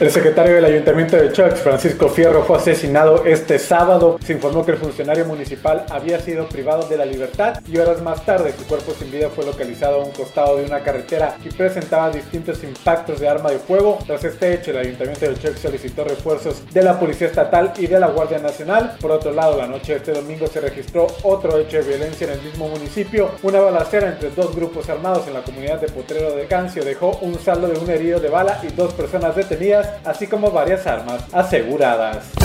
El secretario del Ayuntamiento de Choix, Francisco Fierro, fue asesinado este sábado. Se informó que el funcionario municipal había sido privado de la libertad y horas más tarde su cuerpo sin vida fue localizado a un costado de una carretera y presentaba distintos impactos de arma de fuego. Tras este hecho, el Ayuntamiento de Choix solicitó refuerzos de la Policía Estatal y de la Guardia Nacional. Por otro lado, la noche de este domingo se registró otro hecho de violencia en el mismo municipio. Una balacera entre dos grupos armados en la comunidad de Potrero de Cancio dejó un saldo de un herido de bala y dos personas detenidas así como varias armas aseguradas.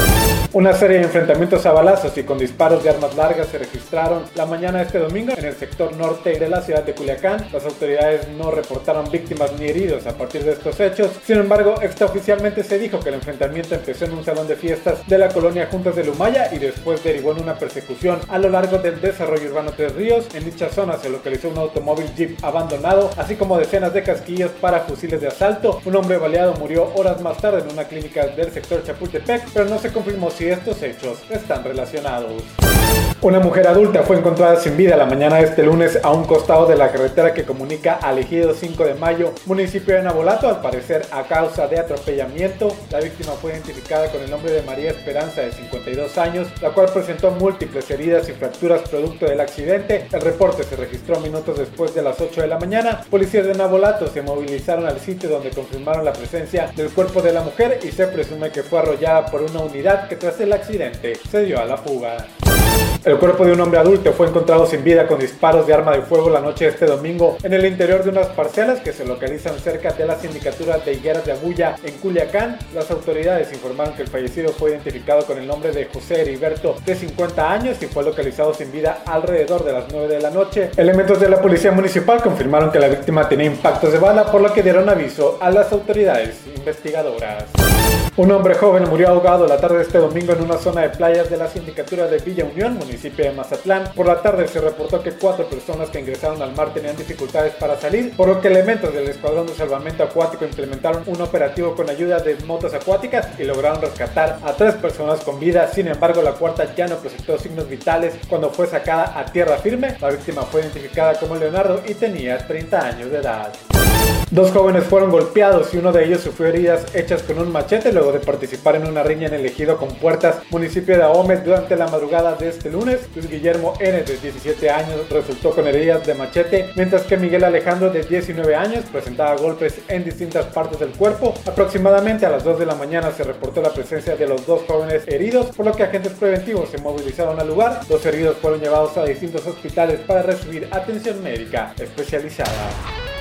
Una serie de enfrentamientos a balazos y con disparos de armas largas se registraron la mañana de este domingo en el sector norte de la ciudad de Culiacán. Las autoridades no reportaron víctimas ni heridos a partir de estos hechos. Sin embargo, extraoficialmente se dijo que el enfrentamiento empezó en un salón de fiestas de la colonia Juntas de Lumaya y después derivó en una persecución a lo largo del desarrollo urbano Tres Ríos. En dicha zona se localizó un automóvil Jeep abandonado, así como decenas de casquillos para fusiles de asalto. Un hombre baleado murió horas más tarde en una clínica del sector Chapultepec, pero no se confirmó si estos hechos están relacionados. Una mujer adulta fue encontrada sin vida la mañana de este lunes a un costado de la carretera que comunica al Ejido 5 de Mayo, municipio de Nabolato, al parecer a causa de atropellamiento. La víctima fue identificada con el nombre de María Esperanza, de 52 años, la cual presentó múltiples heridas y fracturas producto del accidente. El reporte se registró minutos después de las 8 de la mañana. Policías de Nabolato se movilizaron al sitio donde confirmaron la presencia del cuerpo de la mujer y se presume que fue arrollada por una unidad que tras el accidente se dio a la fuga. El cuerpo de un hombre adulto fue encontrado sin vida con disparos de arma de fuego la noche de este domingo en el interior de unas parcelas que se localizan cerca de la sindicatura de Higueras de Agulla en Culiacán. Las autoridades informaron que el fallecido fue identificado con el nombre de José Heriberto de 50 años y fue localizado sin vida alrededor de las 9 de la noche. Elementos de la policía municipal confirmaron que la víctima tenía impactos de bala por lo que dieron aviso a las autoridades investigadoras. Un hombre joven murió ahogado la tarde de este domingo en una zona de playas de la sindicatura de Villa Unión, municipio de Mazatlán. Por la tarde se reportó que cuatro personas que ingresaron al mar tenían dificultades para salir, por lo que elementos del Escuadrón de Salvamento Acuático implementaron un operativo con ayuda de motos acuáticas y lograron rescatar a tres personas con vida. Sin embargo, la cuarta ya no presentó signos vitales cuando fue sacada a tierra firme. La víctima fue identificada como Leonardo y tenía 30 años de edad. Dos jóvenes fueron golpeados y uno de ellos sufrió heridas hechas con un machete luego de participar en una riña en el ejido con puertas, municipio de Ahome, durante la madrugada de este lunes. Luis Guillermo N, de 17 años, resultó con heridas de machete, mientras que Miguel Alejandro, de 19 años, presentaba golpes en distintas partes del cuerpo. Aproximadamente a las 2 de la mañana se reportó la presencia de los dos jóvenes heridos, por lo que agentes preventivos se movilizaron al lugar. Los heridos fueron llevados a distintos hospitales para recibir atención médica especializada.